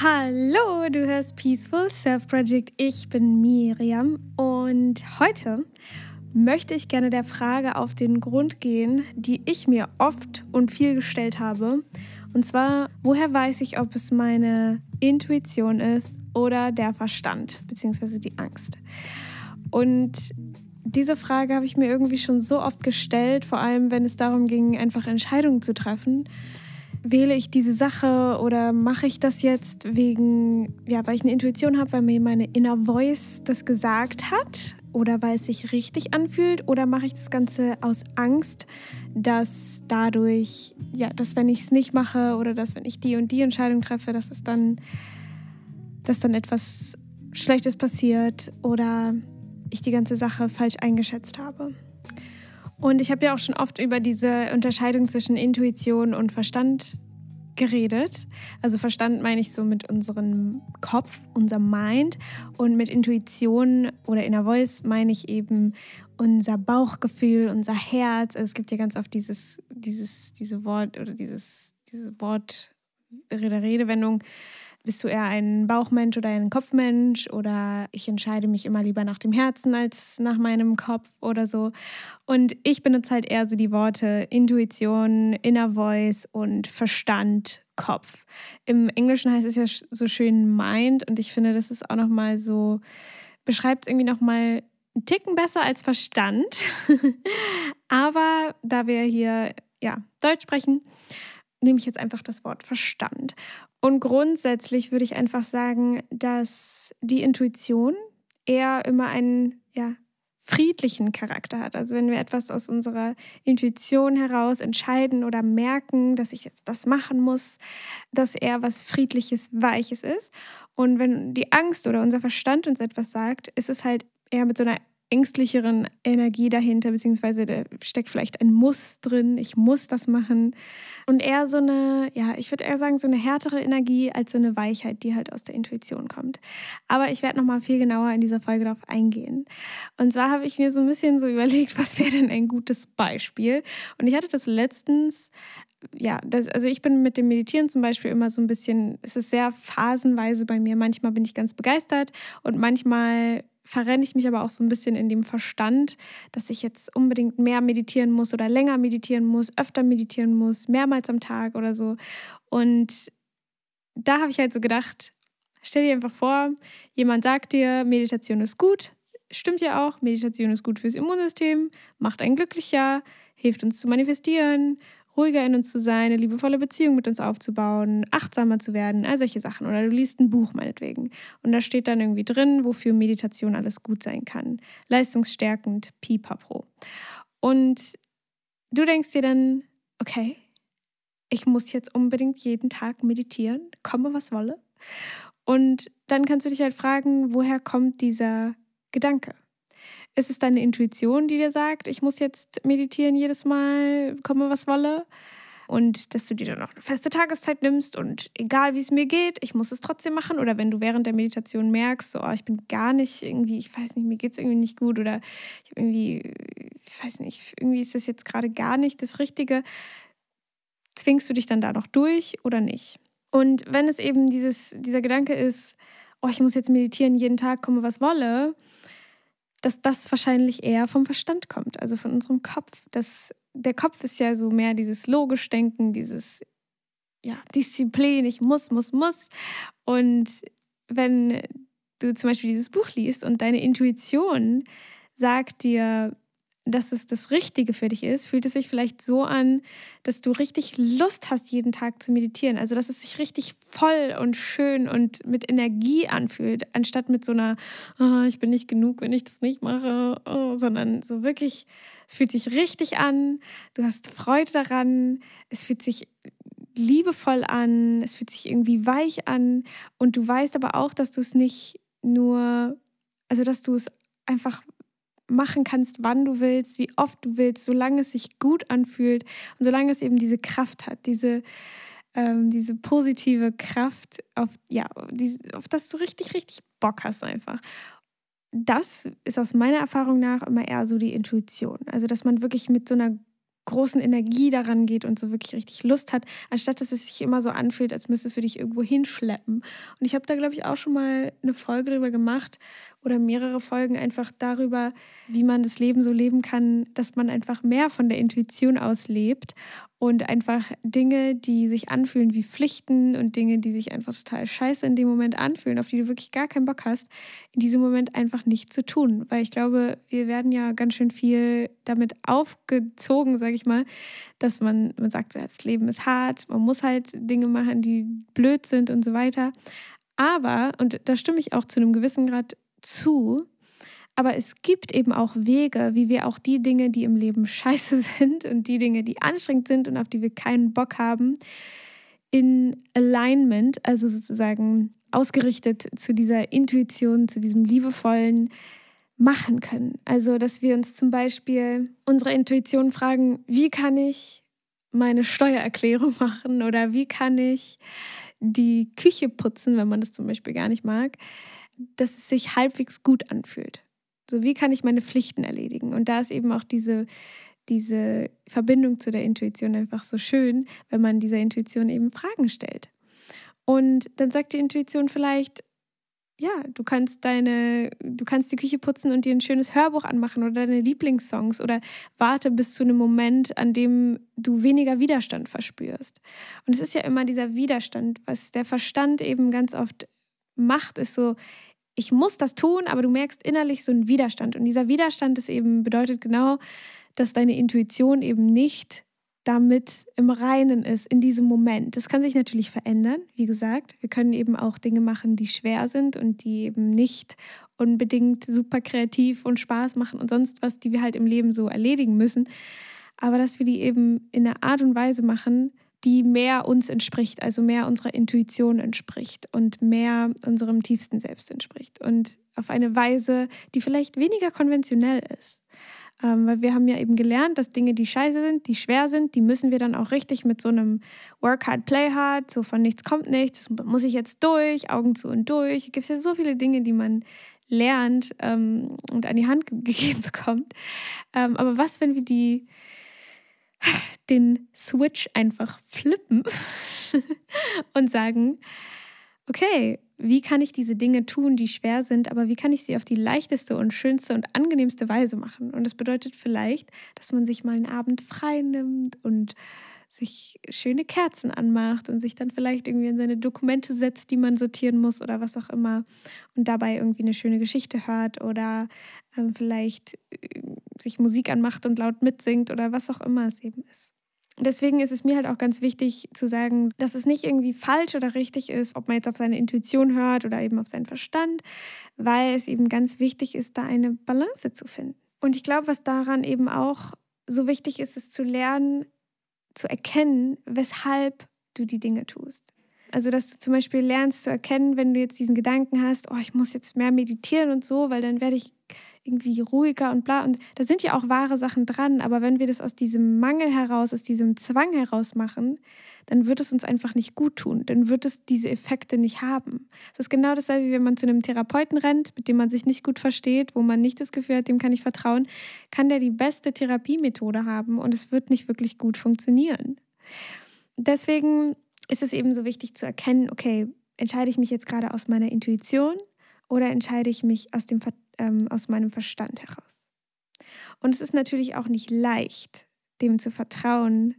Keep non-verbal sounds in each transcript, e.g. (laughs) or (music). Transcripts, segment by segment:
Hallo, du hörst Peaceful Self Project. Ich bin Miriam und heute möchte ich gerne der Frage auf den Grund gehen, die ich mir oft und viel gestellt habe. Und zwar, woher weiß ich, ob es meine Intuition ist oder der Verstand, beziehungsweise die Angst? Und diese Frage habe ich mir irgendwie schon so oft gestellt, vor allem wenn es darum ging, einfach Entscheidungen zu treffen. Wähle ich diese Sache oder mache ich das jetzt wegen, ja, weil ich eine Intuition habe, weil mir meine Inner Voice das gesagt hat oder weil es sich richtig anfühlt oder mache ich das Ganze aus Angst, dass dadurch, ja, dass wenn ich es nicht mache oder dass wenn ich die und die Entscheidung treffe, dass es dann, dass dann etwas Schlechtes passiert oder ich die ganze Sache falsch eingeschätzt habe. Und ich habe ja auch schon oft über diese Unterscheidung zwischen Intuition und Verstand geredet. Also Verstand meine ich so mit unserem Kopf, unserem Mind. Und mit Intuition oder Inner Voice meine ich eben unser Bauchgefühl, unser Herz. Also es gibt ja ganz oft dieses, dieses, diese Wort oder dieses, diese Wort, Redewendung, bist du eher ein Bauchmensch oder ein Kopfmensch oder ich entscheide mich immer lieber nach dem Herzen als nach meinem Kopf oder so. Und ich benutze halt eher so die Worte Intuition, Inner Voice und Verstand, Kopf. Im Englischen heißt es ja so schön Mind und ich finde, das ist auch nochmal so, beschreibt es irgendwie nochmal einen Ticken besser als Verstand. (laughs) Aber da wir hier ja, Deutsch sprechen, nehme ich jetzt einfach das Wort Verstand. Und grundsätzlich würde ich einfach sagen, dass die Intuition eher immer einen ja, friedlichen Charakter hat. Also wenn wir etwas aus unserer Intuition heraus entscheiden oder merken, dass ich jetzt das machen muss, dass eher was friedliches, weiches ist. Und wenn die Angst oder unser Verstand uns etwas sagt, ist es halt eher mit so einer ängstlicheren Energie dahinter, beziehungsweise da steckt vielleicht ein Muss drin, ich muss das machen. Und eher so eine, ja, ich würde eher sagen, so eine härtere Energie als so eine Weichheit, die halt aus der Intuition kommt. Aber ich werde nochmal viel genauer in dieser Folge darauf eingehen. Und zwar habe ich mir so ein bisschen so überlegt, (laughs) was wäre denn ein gutes Beispiel? Und ich hatte das letztens ja, das, also ich bin mit dem Meditieren zum Beispiel immer so ein bisschen, es ist sehr phasenweise bei mir. Manchmal bin ich ganz begeistert und manchmal verrenne ich mich aber auch so ein bisschen in dem Verstand, dass ich jetzt unbedingt mehr meditieren muss oder länger meditieren muss, öfter meditieren muss, mehrmals am Tag oder so. Und da habe ich halt so gedacht, stell dir einfach vor, jemand sagt dir, Meditation ist gut. Stimmt ja auch, Meditation ist gut fürs Immunsystem, macht einen glücklicher, hilft uns zu manifestieren ruhiger in uns zu sein, eine liebevolle Beziehung mit uns aufzubauen, achtsamer zu werden, all solche Sachen. Oder du liest ein Buch meinetwegen. Und da steht dann irgendwie drin, wofür Meditation alles gut sein kann. Leistungsstärkend, pipapo. Und du denkst dir dann, okay, ich muss jetzt unbedingt jeden Tag meditieren, komme was wolle. Und dann kannst du dich halt fragen, woher kommt dieser Gedanke? Ist es deine Intuition, die dir sagt, ich muss jetzt meditieren jedes Mal, komme was wolle? Und dass du dir dann auch eine feste Tageszeit nimmst und egal wie es mir geht, ich muss es trotzdem machen. Oder wenn du während der Meditation merkst, so, oh, ich bin gar nicht irgendwie, ich weiß nicht, mir geht es irgendwie nicht gut oder ich irgendwie, ich weiß nicht, irgendwie ist das jetzt gerade gar nicht das Richtige, zwingst du dich dann da noch durch oder nicht? Und wenn es eben dieses, dieser Gedanke ist, oh, ich muss jetzt meditieren jeden Tag, komme was wolle, dass das wahrscheinlich eher vom Verstand kommt, also von unserem Kopf. Das, der Kopf ist ja so mehr dieses logisch Denken, dieses ja, Disziplin, ich muss, muss, muss. Und wenn du zum Beispiel dieses Buch liest und deine Intuition sagt dir, dass es das Richtige für dich ist, fühlt es sich vielleicht so an, dass du richtig Lust hast, jeden Tag zu meditieren. Also, dass es sich richtig voll und schön und mit Energie anfühlt, anstatt mit so einer, oh, ich bin nicht genug, wenn ich das nicht mache, oh, sondern so wirklich, es fühlt sich richtig an, du hast Freude daran, es fühlt sich liebevoll an, es fühlt sich irgendwie weich an und du weißt aber auch, dass du es nicht nur, also dass du es einfach machen kannst, wann du willst, wie oft du willst, solange es sich gut anfühlt und solange es eben diese Kraft hat, diese, ähm, diese positive Kraft, auf, ja, auf das du richtig, richtig Bock hast einfach. Das ist aus meiner Erfahrung nach immer eher so die Intuition. Also, dass man wirklich mit so einer großen Energie daran geht und so wirklich richtig Lust hat, anstatt dass es sich immer so anfühlt, als müsstest du dich irgendwo hinschleppen. Und ich habe da, glaube ich, auch schon mal eine Folge darüber gemacht oder mehrere Folgen einfach darüber, wie man das Leben so leben kann, dass man einfach mehr von der Intuition aus lebt und einfach Dinge, die sich anfühlen wie Pflichten und Dinge, die sich einfach total scheiße in dem Moment anfühlen, auf die du wirklich gar keinen Bock hast, in diesem Moment einfach nicht zu tun. Weil ich glaube, wir werden ja ganz schön viel damit aufgezogen, sage ich mal, dass man, man sagt, das Leben ist hart, man muss halt Dinge machen, die blöd sind und so weiter. Aber, und da stimme ich auch zu einem gewissen Grad zu, aber es gibt eben auch Wege, wie wir auch die Dinge, die im Leben scheiße (laughs) sind und die Dinge, die anstrengend sind und auf die wir keinen Bock haben, in Alignment, also sozusagen ausgerichtet zu dieser Intuition, zu diesem liebevollen machen können. Also, dass wir uns zum Beispiel unsere Intuition fragen, wie kann ich meine Steuererklärung (laughs) machen oder wie kann ich die Küche putzen, wenn man das zum Beispiel gar nicht mag, dass es sich halbwegs gut anfühlt. So, wie kann ich meine Pflichten erledigen? Und da ist eben auch diese, diese Verbindung zu der Intuition einfach so schön, wenn man dieser Intuition eben Fragen stellt. Und dann sagt die Intuition vielleicht, ja, du kannst deine, du kannst die Küche putzen und dir ein schönes Hörbuch anmachen oder deine Lieblingssongs oder warte bis zu einem Moment, an dem du weniger Widerstand verspürst. Und es ist ja immer dieser Widerstand, was der Verstand eben ganz oft macht, ist so, ich muss das tun, aber du merkst innerlich so einen Widerstand. Und dieser Widerstand ist eben, bedeutet genau, dass deine Intuition eben nicht damit im Reinen ist in diesem Moment. Das kann sich natürlich verändern, wie gesagt. Wir können eben auch Dinge machen, die schwer sind und die eben nicht unbedingt super kreativ und Spaß machen und sonst was, die wir halt im Leben so erledigen müssen. Aber dass wir die eben in einer Art und Weise machen, die mehr uns entspricht, also mehr unserer Intuition entspricht und mehr unserem tiefsten Selbst entspricht. Und auf eine Weise, die vielleicht weniger konventionell ist. Ähm, weil wir haben ja eben gelernt, dass Dinge, die scheiße sind, die schwer sind, die müssen wir dann auch richtig mit so einem Work hard, play hard, so von nichts kommt nichts, das muss ich jetzt durch, Augen zu und durch. Es gibt ja so viele Dinge, die man lernt ähm, und an die Hand (laughs) gegeben bekommt. Ähm, aber was, wenn wir die den Switch einfach flippen (laughs) und sagen, okay, wie kann ich diese Dinge tun, die schwer sind, aber wie kann ich sie auf die leichteste und schönste und angenehmste Weise machen? Und das bedeutet vielleicht, dass man sich mal einen Abend frei nimmt und sich schöne Kerzen anmacht und sich dann vielleicht irgendwie in seine Dokumente setzt, die man sortieren muss oder was auch immer und dabei irgendwie eine schöne Geschichte hört oder ähm, vielleicht äh, sich Musik anmacht und laut mitsingt oder was auch immer es eben ist. Deswegen ist es mir halt auch ganz wichtig zu sagen, dass es nicht irgendwie falsch oder richtig ist, ob man jetzt auf seine Intuition hört oder eben auf seinen Verstand, weil es eben ganz wichtig ist, da eine Balance zu finden. Und ich glaube, was daran eben auch so wichtig ist, ist zu lernen, zu erkennen, weshalb du die Dinge tust. Also, dass du zum Beispiel lernst zu erkennen, wenn du jetzt diesen Gedanken hast, oh, ich muss jetzt mehr meditieren und so, weil dann werde ich irgendwie ruhiger und bla. Und da sind ja auch wahre Sachen dran, aber wenn wir das aus diesem Mangel heraus, aus diesem Zwang heraus machen, dann wird es uns einfach nicht gut tun. Dann wird es diese Effekte nicht haben. Es ist genau dasselbe, wie wenn man zu einem Therapeuten rennt, mit dem man sich nicht gut versteht, wo man nicht das Gefühl hat, dem kann ich vertrauen, kann der die beste Therapiemethode haben und es wird nicht wirklich gut funktionieren. Deswegen ist es eben so wichtig zu erkennen, okay, entscheide ich mich jetzt gerade aus meiner Intuition oder entscheide ich mich aus dem Vertrauen? Ähm, aus meinem Verstand heraus. Und es ist natürlich auch nicht leicht, dem zu vertrauen,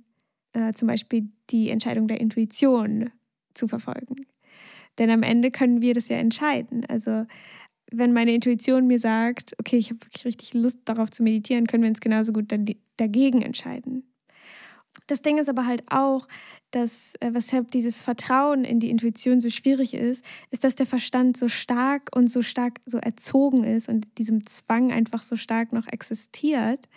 äh, zum Beispiel die Entscheidung der Intuition zu verfolgen. Denn am Ende können wir das ja entscheiden. Also wenn meine Intuition mir sagt, okay, ich habe wirklich richtig Lust darauf zu meditieren, können wir uns genauso gut dagegen entscheiden. Das Ding ist aber halt auch, dass, äh, weshalb dieses Vertrauen in die Intuition so schwierig ist, ist, dass der Verstand so stark und so stark so erzogen ist und diesem Zwang einfach so stark noch existiert.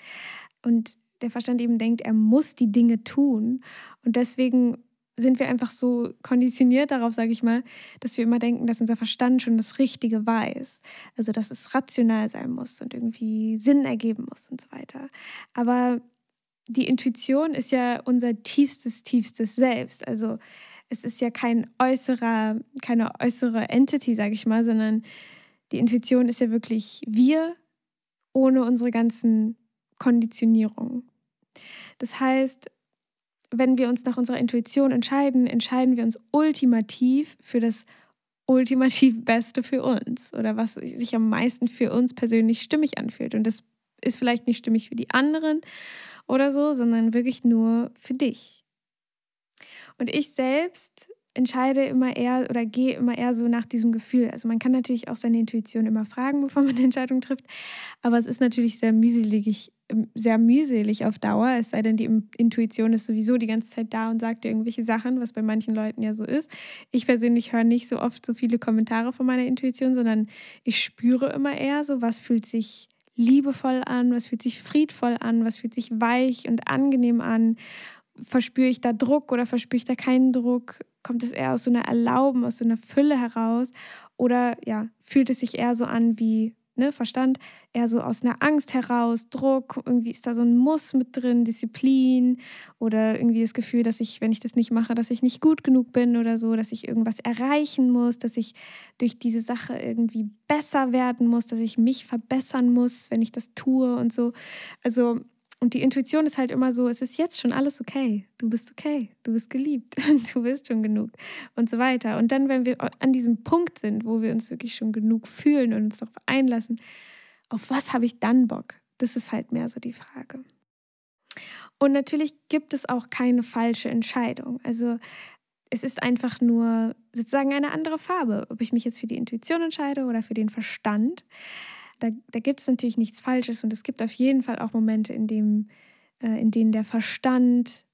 Und der Verstand eben denkt, er muss die Dinge tun. Und deswegen sind wir einfach so konditioniert darauf, sage ich mal, dass wir immer denken, dass unser Verstand schon das Richtige weiß. Also, dass es rational sein muss und irgendwie Sinn ergeben muss und so weiter. Aber die Intuition ist ja unser tiefstes, tiefstes Selbst. Also es ist ja kein äußerer, keine äußere Entity, sage ich mal, sondern die Intuition ist ja wirklich wir ohne unsere ganzen Konditionierungen. Das heißt, wenn wir uns nach unserer Intuition entscheiden, entscheiden wir uns ultimativ für das ultimativ Beste für uns oder was sich am meisten für uns persönlich stimmig anfühlt. Und das ist vielleicht nicht stimmig für die anderen oder so, sondern wirklich nur für dich. Und ich selbst entscheide immer eher oder gehe immer eher so nach diesem Gefühl. Also man kann natürlich auch seine Intuition immer fragen, bevor man eine Entscheidung trifft, aber es ist natürlich sehr mühselig, sehr mühselig auf Dauer, es sei denn, die Intuition ist sowieso die ganze Zeit da und sagt dir irgendwelche Sachen, was bei manchen Leuten ja so ist. Ich persönlich höre nicht so oft so viele Kommentare von meiner Intuition, sondern ich spüre immer eher so, was fühlt sich liebevoll an, was fühlt sich friedvoll an, was fühlt sich weich und angenehm an verspüre ich da Druck oder verspüre ich da keinen Druck? Kommt es eher aus so einer Erlauben, aus so einer Fülle heraus? Oder ja, fühlt es sich eher so an wie ne, Verstand, eher so aus einer Angst heraus, Druck, irgendwie ist da so ein Muss mit drin, Disziplin oder irgendwie das Gefühl, dass ich, wenn ich das nicht mache, dass ich nicht gut genug bin oder so, dass ich irgendwas erreichen muss, dass ich durch diese Sache irgendwie besser werden muss, dass ich mich verbessern muss, wenn ich das tue und so. Also und die Intuition ist halt immer so, es ist jetzt schon alles okay. Du bist okay, du bist geliebt, (laughs) du bist schon genug und so weiter. Und dann, wenn wir an diesem Punkt sind, wo wir uns wirklich schon genug fühlen und uns darauf einlassen, auf was habe ich dann Bock? Das ist halt mehr so die Frage. Und natürlich gibt es auch keine falsche Entscheidung. Also es ist einfach nur sozusagen eine andere Farbe, ob ich mich jetzt für die Intuition entscheide oder für den Verstand da, da gibt es natürlich nichts Falsches und es gibt auf jeden Fall auch Momente, in, dem, äh, in denen der Verstand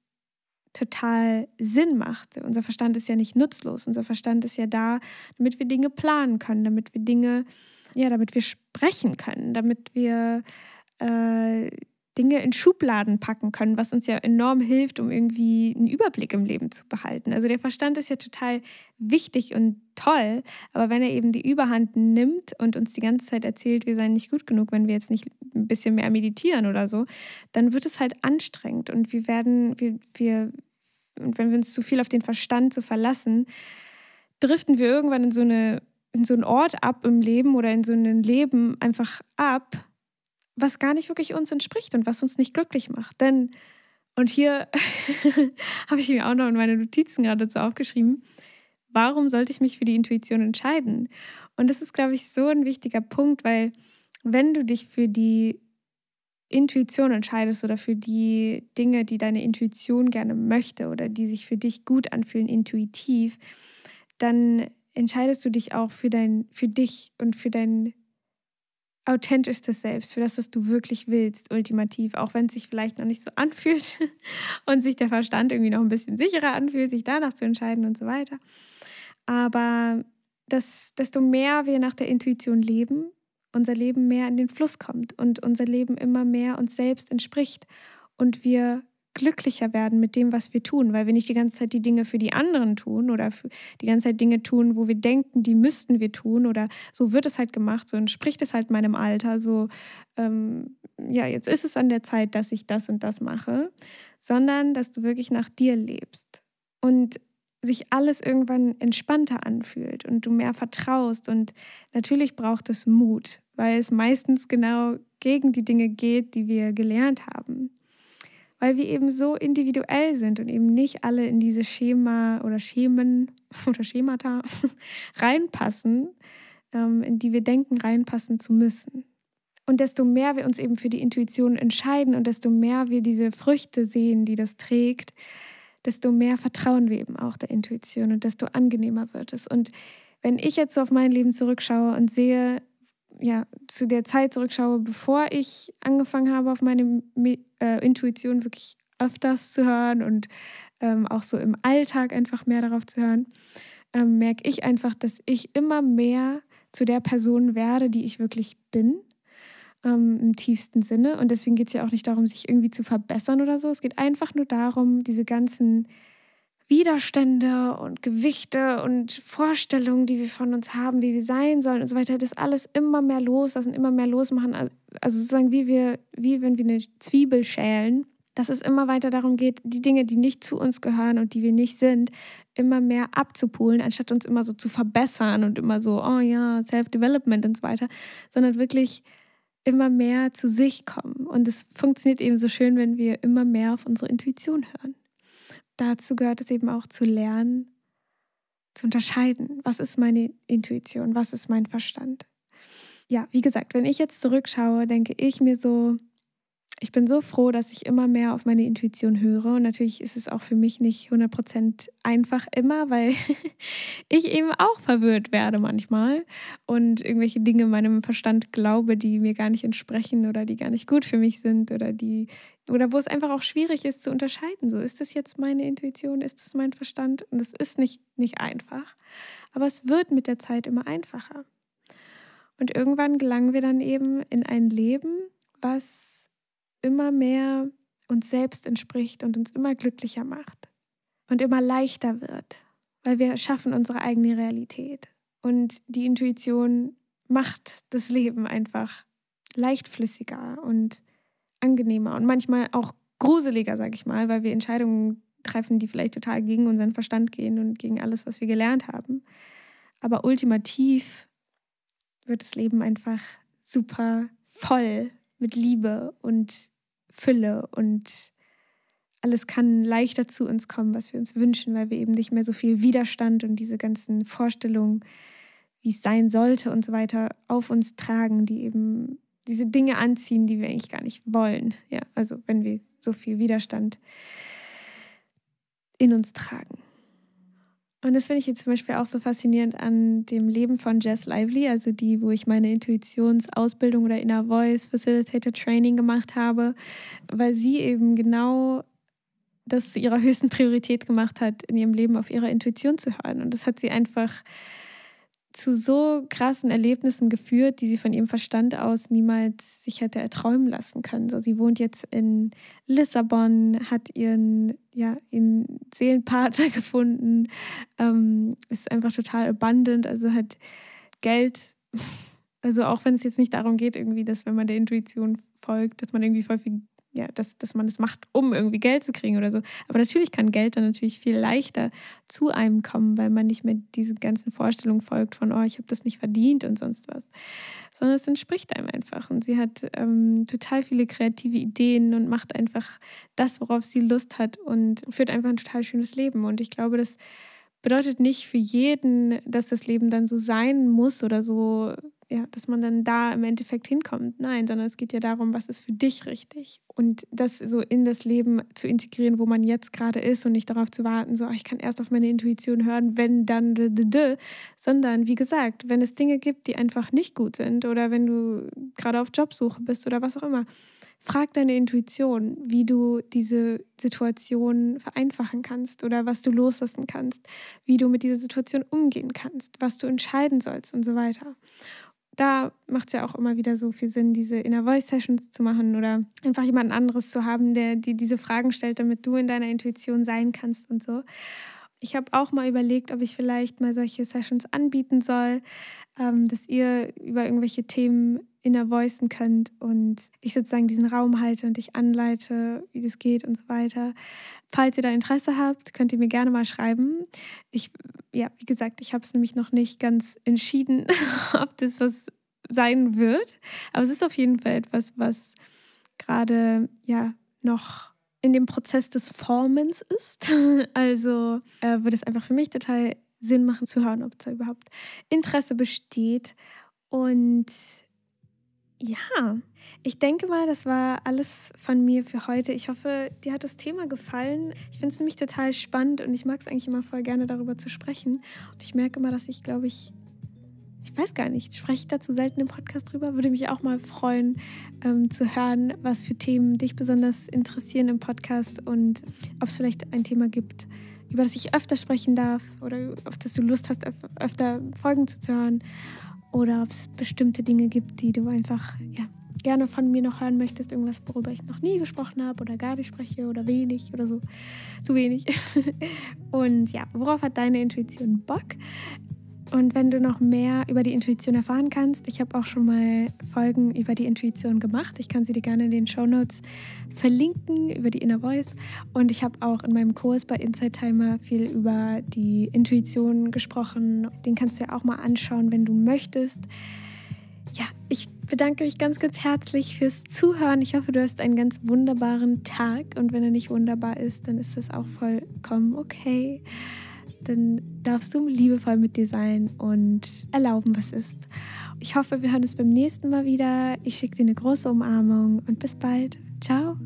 total Sinn macht. Unser Verstand ist ja nicht nutzlos. Unser Verstand ist ja da, damit wir Dinge planen können, damit wir Dinge, ja, damit wir sprechen können, damit wir äh, Dinge in Schubladen packen können, was uns ja enorm hilft, um irgendwie einen Überblick im Leben zu behalten. Also der Verstand ist ja total wichtig und toll, aber wenn er eben die Überhand nimmt und uns die ganze Zeit erzählt, wir seien nicht gut genug, wenn wir jetzt nicht ein bisschen mehr meditieren oder so, dann wird es halt anstrengend und wir werden, wir, wir, und wenn wir uns zu viel auf den Verstand zu verlassen, driften wir irgendwann in so eine in so einen Ort ab im Leben oder in so ein Leben einfach ab, was gar nicht wirklich uns entspricht und was uns nicht glücklich macht. Denn, und hier (laughs) habe ich mir auch noch in meine Notizen gerade dazu aufgeschrieben, warum sollte ich mich für die Intuition entscheiden? Und das ist, glaube ich, so ein wichtiger Punkt, weil wenn du dich für die Intuition entscheidest oder für die Dinge, die deine Intuition gerne möchte oder die sich für dich gut anfühlen, intuitiv, dann entscheidest du dich auch für dein, für dich und für dein authentischstes Selbst, für das, was du wirklich willst, ultimativ, auch wenn es sich vielleicht noch nicht so anfühlt (laughs) und sich der Verstand irgendwie noch ein bisschen sicherer anfühlt, sich danach zu entscheiden und so weiter. Aber das, desto mehr wir nach der Intuition leben, unser Leben mehr in den Fluss kommt und unser Leben immer mehr uns selbst entspricht und wir glücklicher werden mit dem, was wir tun, weil wir nicht die ganze Zeit die Dinge für die anderen tun oder die ganze Zeit Dinge tun, wo wir denken, die müssten wir tun oder so wird es halt gemacht, so entspricht es halt meinem Alter, so ähm, ja, jetzt ist es an der Zeit, dass ich das und das mache, sondern dass du wirklich nach dir lebst und sich alles irgendwann entspannter anfühlt und du mehr vertraust und natürlich braucht es Mut, weil es meistens genau gegen die Dinge geht, die wir gelernt haben weil wir eben so individuell sind und eben nicht alle in diese Schema oder Schemen (laughs) oder Schemata (laughs) reinpassen, ähm, in die wir denken, reinpassen zu müssen. Und desto mehr wir uns eben für die Intuition entscheiden und desto mehr wir diese Früchte sehen, die das trägt, desto mehr vertrauen wir eben auch der Intuition und desto angenehmer wird es. Und wenn ich jetzt so auf mein Leben zurückschaue und sehe, ja, zu der Zeit zurückschaue, bevor ich angefangen habe, auf meine äh, Intuition wirklich öfters zu hören und ähm, auch so im Alltag einfach mehr darauf zu hören, ähm, merke ich einfach, dass ich immer mehr zu der Person werde, die ich wirklich bin, ähm, im tiefsten Sinne. Und deswegen geht es ja auch nicht darum, sich irgendwie zu verbessern oder so. Es geht einfach nur darum, diese ganzen Widerstände und Gewichte und Vorstellungen, die wir von uns haben, wie wir sein sollen und so weiter, das alles immer mehr loslassen, immer mehr losmachen. Also, also sozusagen wie wir, wie wenn wir eine Zwiebel schälen, dass es immer weiter darum geht, die Dinge, die nicht zu uns gehören und die wir nicht sind, immer mehr abzupulen, anstatt uns immer so zu verbessern und immer so, oh ja, Self-Development und so weiter, sondern wirklich immer mehr zu sich kommen. Und es funktioniert eben so schön, wenn wir immer mehr auf unsere Intuition hören. Dazu gehört es eben auch zu lernen, zu unterscheiden, was ist meine Intuition, was ist mein Verstand. Ja, wie gesagt, wenn ich jetzt zurückschaue, denke ich mir so, ich bin so froh, dass ich immer mehr auf meine Intuition höre. Und natürlich ist es auch für mich nicht 100% einfach immer, weil (laughs) ich eben auch verwirrt werde manchmal und irgendwelche Dinge meinem Verstand glaube, die mir gar nicht entsprechen oder die gar nicht gut für mich sind oder die oder wo es einfach auch schwierig ist zu unterscheiden. So ist das jetzt meine Intuition, ist das mein Verstand? Und es ist nicht nicht einfach, aber es wird mit der Zeit immer einfacher. Und irgendwann gelangen wir dann eben in ein Leben, was immer mehr uns selbst entspricht und uns immer glücklicher macht und immer leichter wird, weil wir schaffen unsere eigene Realität. Und die Intuition macht das Leben einfach leichtflüssiger und angenehmer und manchmal auch gruseliger, sag ich mal, weil wir Entscheidungen treffen, die vielleicht total gegen unseren Verstand gehen und gegen alles, was wir gelernt haben. Aber ultimativ wird das Leben einfach super voll mit Liebe und Fülle und alles kann leichter zu uns kommen, was wir uns wünschen, weil wir eben nicht mehr so viel Widerstand und diese ganzen Vorstellungen, wie es sein sollte und so weiter, auf uns tragen, die eben diese Dinge anziehen, die wir eigentlich gar nicht wollen. Ja, also wenn wir so viel Widerstand in uns tragen. Und das finde ich jetzt zum Beispiel auch so faszinierend an dem Leben von Jess Lively, also die, wo ich meine Intuitionsausbildung oder Inner Voice Facilitator Training gemacht habe, weil sie eben genau das zu ihrer höchsten Priorität gemacht hat, in ihrem Leben auf ihre Intuition zu hören. Und das hat sie einfach zu so krassen Erlebnissen geführt, die sie von ihrem Verstand aus niemals sich hätte erträumen lassen können. So, sie wohnt jetzt in Lissabon, hat ihren, ja, ihren Seelenpartner (laughs) gefunden, ähm, ist einfach total abundant, also hat Geld. (laughs) Also auch wenn es jetzt nicht darum geht, irgendwie, dass wenn man der Intuition folgt, dass man irgendwie voll viel ja, dass, dass man das macht, um irgendwie Geld zu kriegen oder so. Aber natürlich kann Geld dann natürlich viel leichter zu einem kommen, weil man nicht mehr diese ganzen Vorstellungen folgt von, oh, ich habe das nicht verdient und sonst was. Sondern es entspricht einem einfach. Und sie hat ähm, total viele kreative Ideen und macht einfach das, worauf sie Lust hat und führt einfach ein total schönes Leben. Und ich glaube, das bedeutet nicht für jeden, dass das Leben dann so sein muss oder so ja, dass man dann da im Endeffekt hinkommt. Nein, sondern es geht ja darum, was ist für dich richtig. Und das so in das Leben zu integrieren, wo man jetzt gerade ist und nicht darauf zu warten, so, ich kann erst auf meine Intuition hören, wenn dann, sondern wie gesagt, wenn es Dinge gibt, die einfach nicht gut sind oder wenn du gerade auf Jobsuche bist oder was auch immer, frag deine Intuition, wie du diese Situation vereinfachen kannst oder was du loslassen kannst, wie du mit dieser Situation umgehen kannst, was du entscheiden sollst und so weiter da macht es ja auch immer wieder so viel Sinn, diese Inner Voice Sessions zu machen oder einfach jemand anderes zu haben, der dir diese Fragen stellt, damit du in deiner Intuition sein kannst und so. Ich habe auch mal überlegt, ob ich vielleicht mal solche Sessions anbieten soll, ähm, dass ihr über irgendwelche Themen inner voicen könnt und ich sozusagen diesen Raum halte und dich anleite, wie das geht und so weiter. Falls ihr da Interesse habt, könnt ihr mir gerne mal schreiben. Ich, ja, wie gesagt, ich habe es nämlich noch nicht ganz entschieden, (laughs) ob das was sein wird. Aber es ist auf jeden Fall etwas, was gerade ja noch in dem Prozess des Formens ist. (laughs) Also äh, würde es einfach für mich total Sinn machen zu hören, ob da überhaupt Interesse besteht. Und ja, ich denke mal, das war alles von mir für heute. Ich hoffe, dir hat das Thema gefallen. Ich finde es nämlich total spannend und ich mag es eigentlich immer voll gerne darüber zu sprechen. Und ich merke immer, dass ich, glaube ich, ich weiß gar nicht, spreche ich dazu selten im Podcast drüber. Würde mich auch mal freuen, ähm, zu hören, was für Themen dich besonders interessieren im Podcast und ob es vielleicht ein Thema gibt, über das ich öfter sprechen darf oder auf das du Lust hast, öfter Folgen zuzuhören oder ob es bestimmte Dinge gibt, die du einfach ja, gerne von mir noch hören möchtest, irgendwas, worüber ich noch nie gesprochen habe oder gar nicht spreche oder wenig oder so, zu wenig. (laughs) Und ja, worauf hat deine Intuition Bock? Und wenn du noch mehr über die Intuition erfahren kannst, ich habe auch schon mal Folgen über die Intuition gemacht. Ich kann sie dir gerne in den Show Notes verlinken über die Inner Voice. Und ich habe auch in meinem Kurs bei Inside Timer viel über die Intuition gesprochen. Den kannst du ja auch mal anschauen, wenn du möchtest. ja, ich bedanke mich ganz, ganz herzlich fürs Zuhören. Ich hoffe, du hast einen ganz wunderbaren Tag und wenn er nicht wunderbar ist, dann ist das auch vollkommen okay. Dann darfst du liebevoll mit dir sein und erlauben, was ist. Ich hoffe, wir hören uns beim nächsten Mal wieder. Ich schicke dir eine große Umarmung und bis bald. Ciao.